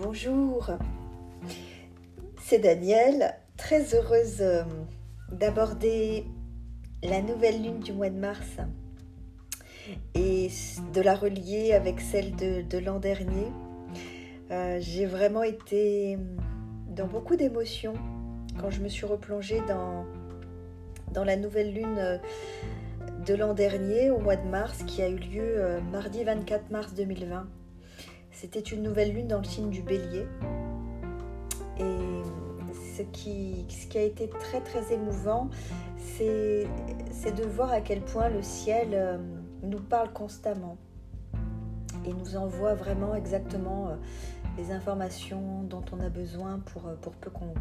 Bonjour, c'est Danielle, très heureuse euh, d'aborder la nouvelle lune du mois de mars et de la relier avec celle de, l'an dernier. Euh, j'ai vraiment été dans beaucoup d'émotions quand je me suis replongée dans, dans la nouvelle lune euh, de l'an dernier, au mois de mars, qui a eu lieu mardi 24 mars 2020. C'était une nouvelle lune dans le signe du bélier. Et ce qui, a été très très émouvant, c'est de voir à quel point le ciel euh, nous parle constamment et nous envoie vraiment exactement euh, les informations dont on a besoin pour, euh, peu qu'on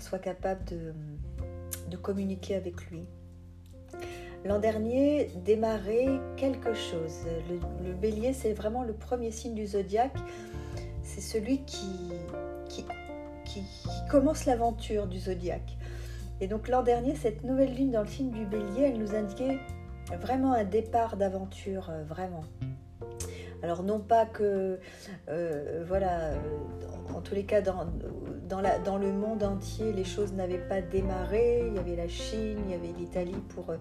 soit capable de communiquer avec lui. L'an dernier démarrait quelque chose. Le, bélier, c'est vraiment le premier signe du zodiaque. C'est celui qui, qui, qui, commence l'aventure du zodiaque. Et donc l'an dernier, cette nouvelle lune dans le signe du bélier, elle nous indiquait vraiment un départ d'aventure, euh, vraiment. Alors non pas que, euh, voilà, euh, en tous les cas, dans, le monde entier, les choses n'avaient pas démarré. Il y avait la Chine, il y avait l'Italie pour euh,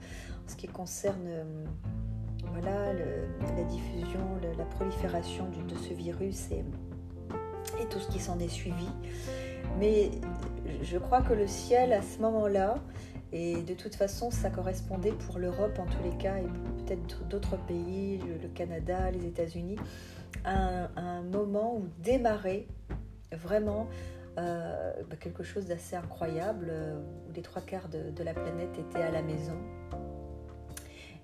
ce qui concerne voilà, la diffusion, la prolifération de, ce virus et tout ce qui s'en est suivi. Mais je crois que le ciel, à ce moment-là, et de toute façon, ça correspondait pour l'Europe en tous les cas, et peut-être d'autres pays, le Canada, les États-Unis, un, un moment où démarrait vraiment euh, bah, quelque chose d'assez incroyable, euh, où les trois quarts de, la planète étaient à la maison,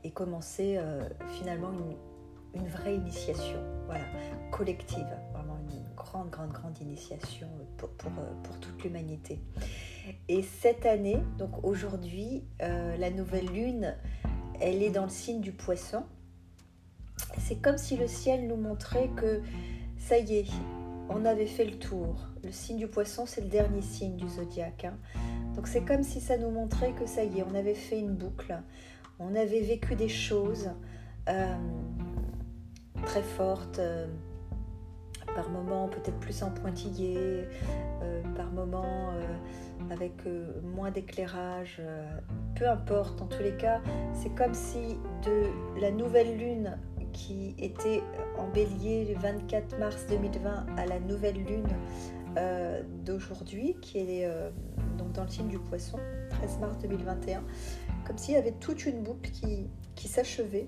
et commençait euh, finalement une, vraie initiation, voilà, collective, vraiment une grande, grande, grande initiation pour, pour toute l'humanité. Et cette année, donc aujourd'hui, euh, la nouvelle lune, elle est dans le signe du poisson. C'est comme si le ciel nous montrait que ça y est, on avait fait le tour. Le signe du poisson, c'est le dernier signe du zodiaque. Hein. Donc c'est comme si ça nous montrait que ça y est, on avait fait une boucle. On avait vécu des choses euh, très fortes. Euh, par moments peut-être plus en par moments avec euh, moins d'éclairage, peu importe, en tous les cas, c'est comme si de la nouvelle lune qui était en bélier le 24 mars 2020 à la nouvelle lune d'aujourd'hui, qui est donc dans le signe du poisson, 13 mars 2021, comme s'il y avait toute une boucle qui, qui s'achevait.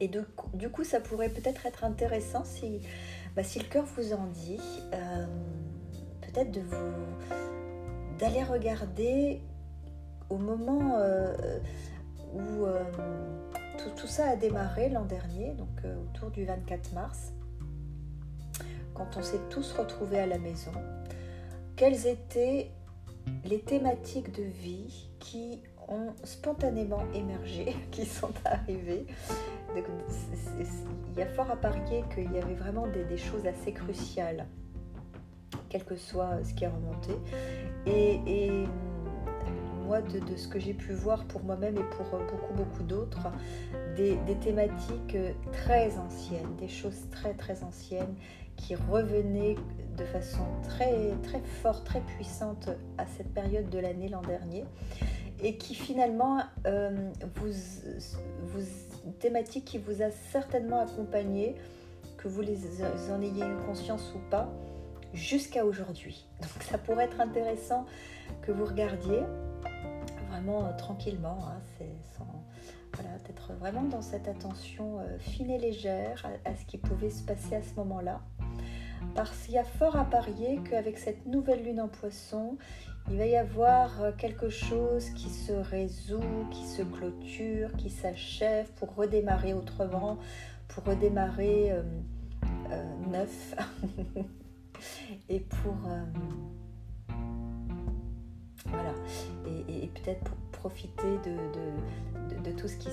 Et du coup, ça pourrait peut-être être intéressant si, bah, si le cœur vous en dit, euh, peut-être de vous d'aller regarder au moment euh, où euh, tout, tout, ça a démarré l'an dernier, donc autour du 24 mars, quand on s'est tous retrouvés à la maison, quelles étaient les thématiques de vie qui ont spontanément émergé, qui sont arrivées il y a fort à parier qu'il y avait vraiment des, choses assez cruciales, quel que soit ce qui est remonté. Et, moi, de, ce que j'ai pu voir pour moi-même et pour beaucoup, beaucoup d'autres, des, thématiques très anciennes, des choses très, très anciennes qui revenaient de façon très, très forte, très puissante à cette période de l'année l'an dernier et qui finalement euh, une thématique qui vous a certainement accompagné, que vous en ayez eu conscience ou pas, jusqu'à aujourd'hui. Donc ça pourrait être intéressant que vous regardiez vraiment euh, tranquillement, hein, sans, voilà, d'être vraiment dans cette attention euh, fine et légère à, ce qui pouvait se passer à ce moment-là. Parce qu'il y a fort à parier qu'avec cette nouvelle lune en poisson, il va y avoir euh, quelque chose qui se résout, qui se clôture, qui s'achève pour redémarrer autrement, pour redémarrer neuf et pour voilà et, peut-être pour profiter de, de, tout ce qui,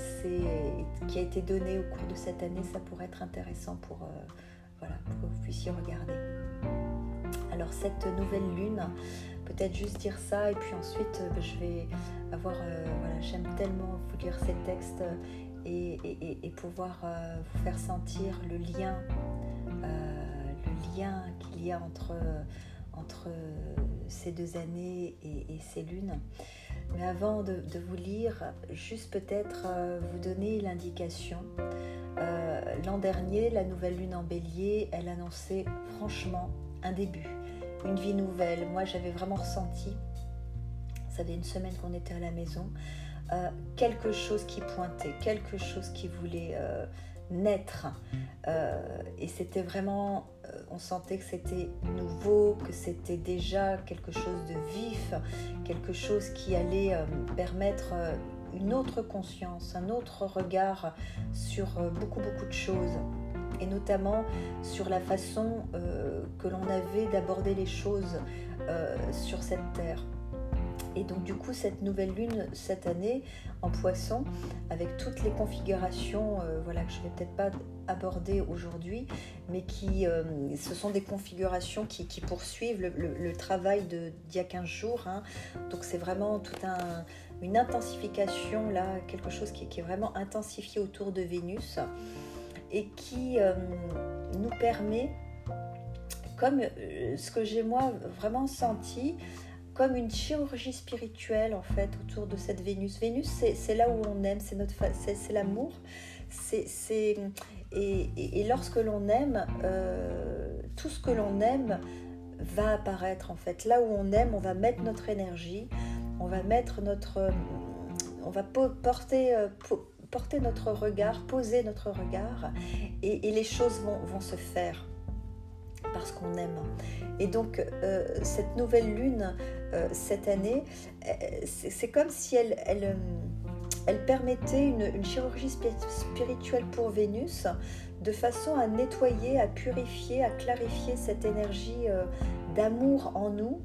qui a été donné au cours de cette année, ça pourrait être intéressant pour, voilà, pour que vous puissiez regarder. Alors cette nouvelle lune, peut-être juste dire ça et puis ensuite euh, je vais avoir, euh, voilà, j'aime tellement vous lire ces textes et, pouvoir euh, vous faire sentir le lien, qu'il y a entre, entre ces deux années et, ces lunes. Mais avant de, vous lire, juste peut-être vous donner l'indication. L'an dernier, la nouvelle lune en bélier, elle annonçait franchement un début, une vie nouvelle. Moi, j'avais vraiment ressenti, ça fait une semaine qu'on était à la maison, euh, quelque chose qui pointait, quelque chose qui voulait euh, naître. Euh, et c'était vraiment, on sentait que c'était nouveau, que c'était déjà quelque chose de vif, quelque chose qui allait permettre une autre conscience, un autre regard sur beaucoup, beaucoup de choses et notamment sur la façon que l'on avait d'aborder les choses sur cette terre. Et donc du coup, cette nouvelle lune cette année en poisson, avec toutes les configurations euh, voilà, que je ne vais peut-être pas aborder aujourd'hui, mais qui, euh, ce sont des configurations qui, poursuivent le, travail d'il y a 15 jours. Hein. Donc c'est vraiment toute un, une intensification, là, quelque chose qui, est vraiment intensifié autour de Vénus et qui euh, nous permet, comme ce que j'ai moi vraiment senti, comme une chirurgie spirituelle en fait autour de cette Vénus. Vénus, c'est là où on aime, c'est notre, c'est l'amour. Et, et, lorsque l'on aime, euh, tout ce que l'on aime va apparaître en fait. Là où on aime, on va mettre notre énergie, on va mettre notre, on va porter euh, porter notre regard, poser notre regard, et, les choses vont, vont se faire parce qu'on aime. Et donc, euh, cette nouvelle lune, euh, cette année, euh, c'est comme si elle, elle, elle permettait une, une, chirurgie spirituelle pour Vénus de façon à nettoyer, à purifier, à clarifier cette énergie d'amour en nous,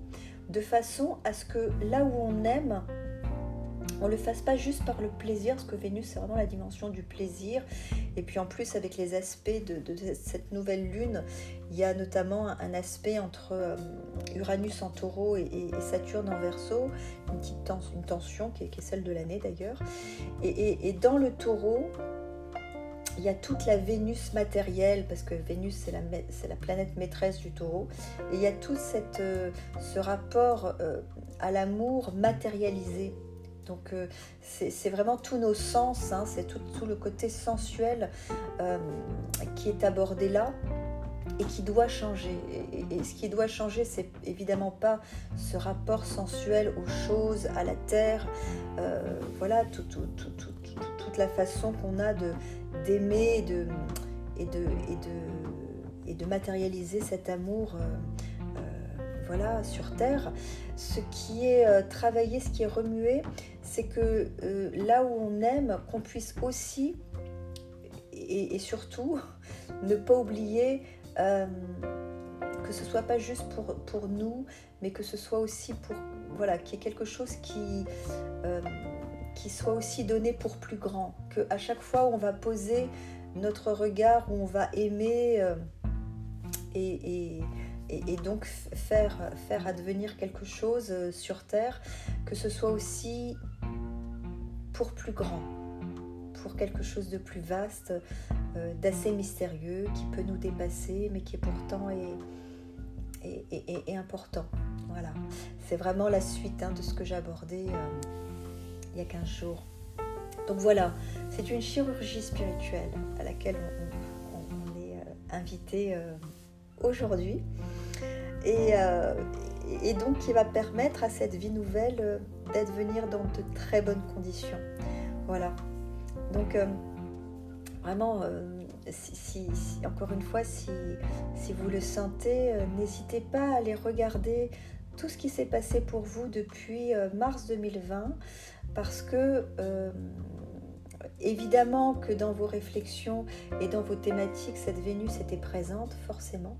de façon à ce que là où on aime, on le fasse pas juste par le plaisir, parce que Vénus c'est vraiment la dimension du plaisir. Et puis en plus avec les aspects de, cette nouvelle lune, il y a notamment un aspect entre euh, Uranus en taureau et, Saturne en verso, une petite une tension qui est, celle de l'année d'ailleurs. Et, dans le taureau, il y a toute la Vénus matérielle, parce que Vénus, c'est la, la, planète maîtresse du taureau. Et il y a tout cette, euh, ce rapport euh, à l'amour matérialisé. Donc euh, c'est vraiment tous nos sens, hein, c'est tout, le côté sensuel euh, qui est abordé là et qui doit changer. Et, ce qui doit changer, c'est évidemment pas ce rapport sensuel aux choses, à la terre, euh, voilà, toute la façon qu'on a d'aimer de, et, de, et, de, et de matérialiser cet amour voilà, sur Terre. Ce qui est euh, travaillé, ce qui est remué, c'est que euh, là où on aime, qu'on puisse aussi et, surtout ne pas oublier euh, que ce soit pas juste pour, nous, mais que ce soit aussi pour voilà, qu'il y ait quelque chose qui soit aussi donné pour plus grand, que à chaque fois où on va poser notre regard, où on va aimer et, donc faire, faire advenir quelque chose euh, sur Terre, que ce soit aussi pour plus grand, pour quelque chose de plus vaste, euh, d'assez mystérieux, qui peut nous dépasser, mais qui pourtant est, est, important. Voilà, c'est vraiment la suite hein, de ce que j'ai abordé euh, il y a 15 jours. Donc voilà, c'est une chirurgie spirituelle à laquelle on, est invité aujourd'hui. Euh, et, donc qui va permettre à cette vie nouvelle euh, d'advenir dans de très bonnes conditions. Voilà. Donc euh, vraiment, si, encore une fois, si, si vous le sentez, n'hésitez pas à aller regarder tout ce qui s'est passé pour vous depuis mars 2020, parce que évidemment que dans vos réflexions et dans vos thématiques, cette Vénus était présente, forcément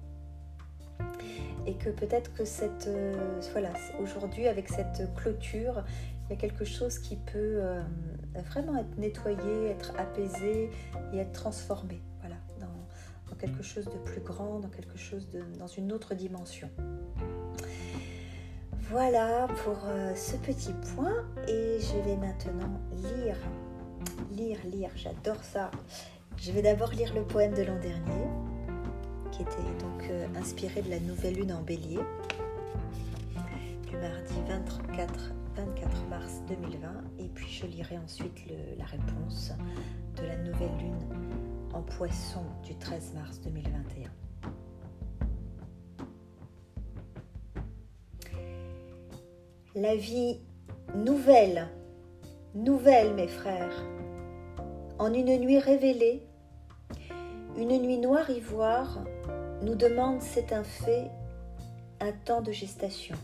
et que peut-être que cette euh, voilà aujourd'hui avec cette clôture il y a quelque chose qui peut euh, vraiment être nettoyé, être apaisé et être transformé voilà dans, quelque chose de plus grand, dans quelque chose de dans une autre dimension. Voilà pour euh, ce petit point et je vais maintenant lire lire lire, j'adore ça. Je vais d'abord lire le poème de l'an dernier qui était donc euh, inspiré de la nouvelle lune en bélier du mardi 24, 24 mars 2020 et puis je lirai ensuite la réponse de la nouvelle lune en poisson du 13 mars 2021. La vie nouvelle, nouvelle mes frères, en une nuit révélée, une nuit noire ivoire nous demande, c'est un fait, un temps de gestation.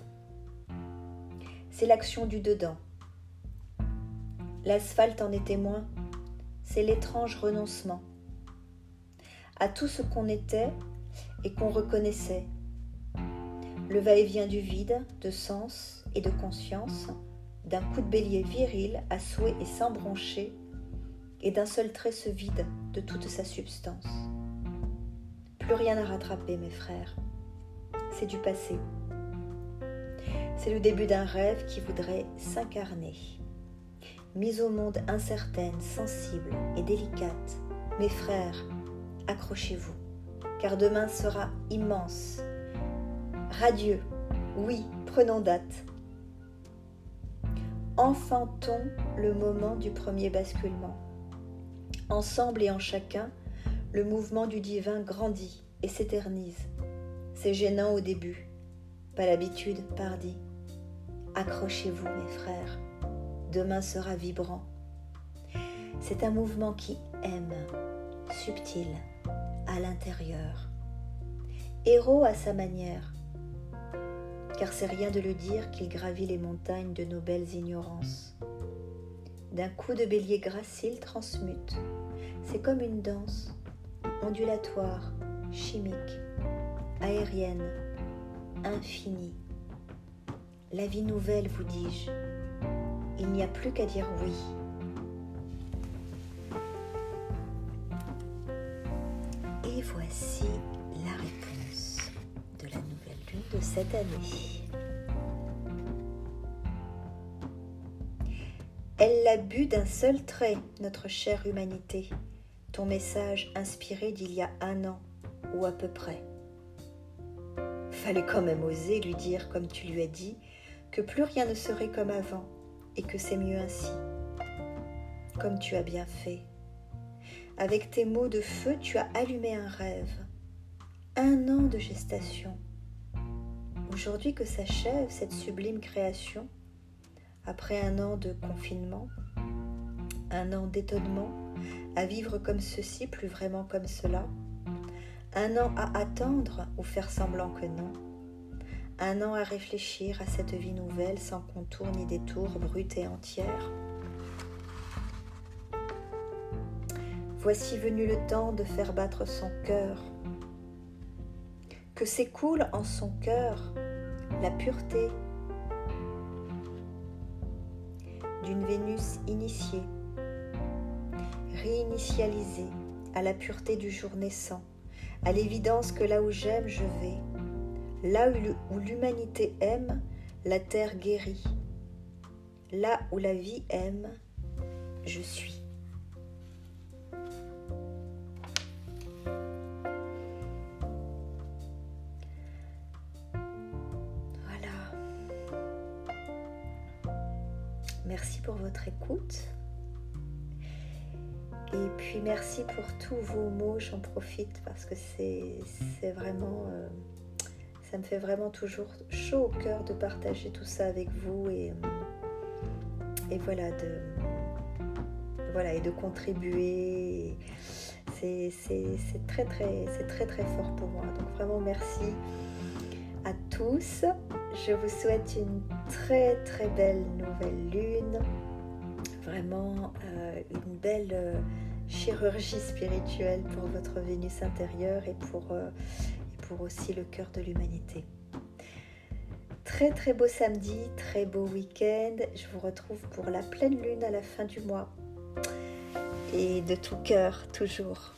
C'est l'action du dedans. L'asphalte en est témoin, c'est l'étrange renoncement à tout ce qu'on était et qu'on reconnaissait. Le va-et-vient du vide, de sens et de conscience, d'un coup de bélier viril à souhait et sans broncher, et d'un seul trait se vide de toute sa substance. Plus rien à rattraper, mes frères. C'est du passé. C'est le début d'un rêve qui voudrait s'incarner. Mise au monde incertaine, sensible et délicate, mes frères, accrochez-vous, car demain sera immense. Radieux, oui, prenons date. Enfantons le moment du premier basculement. Ensemble et en chacun, le mouvement du divin grandit et s'éternise. C'est gênant au début, pas l'habitude, pardi. Accrochez-vous, mes frères, demain sera vibrant. C'est un mouvement qui aime, subtil, à l'intérieur. Héros à sa manière, car c'est rien de le dire qu'il gravit les montagnes de nos belles ignorances. D'un coup de bélier gracile transmute, c'est comme une danse, ondulatoire, chimique, aérienne, infinie. La vie nouvelle, vous dis-je, il n'y a plus qu'à dire oui. Et voici la réponse de la nouvelle lune de cette année. Elle l'a bu d'un seul trait, notre chère humanité, ton message inspiré d'il y a un an, ou à peu près. Fallait quand même oser lui dire, comme tu lui as dit, que plus rien ne serait comme avant, et que c'est mieux ainsi. Comme tu as bien fait. Avec tes mots de feu, tu as allumé un rêve. Un an de gestation. Aujourd'hui que s'achève cette sublime création, après un an de confinement, un an d'étonnement, à vivre comme ceci, plus vraiment comme cela, un an à attendre ou faire semblant que non, un an à réfléchir à cette vie nouvelle sans contour ni détour, brute et entière, Voici venu le temps de faire battre son cœur. Que s'écoule en son cœur la pureté d'une Vénus initiée, réinitialisée à la pureté du jour naissant, à l'évidence que là où j'aime, je vais. Là où l'humanité aime, la terre guérit. Là où la vie aime, je suis. Merci pour votre écoute. Et puis merci pour tous vos mots, j'en profite parce que c'est vraiment, euh, ça me fait vraiment toujours chaud au cœur de partager tout ça avec vous et, voilà, de, voilà, et de contribuer. C'est très très, c'est très très fort pour moi. Donc vraiment merci à tous. Je vous souhaite une très très belle nouvelle lune. Vraiment euh, une belle euh, chirurgie spirituelle pour votre Vénus intérieure et pour, euh, et pour aussi le cœur de l'humanité. Très très beau samedi, très beau week-end. Je vous retrouve pour la pleine lune à la fin du mois. Et de tout cœur, toujours.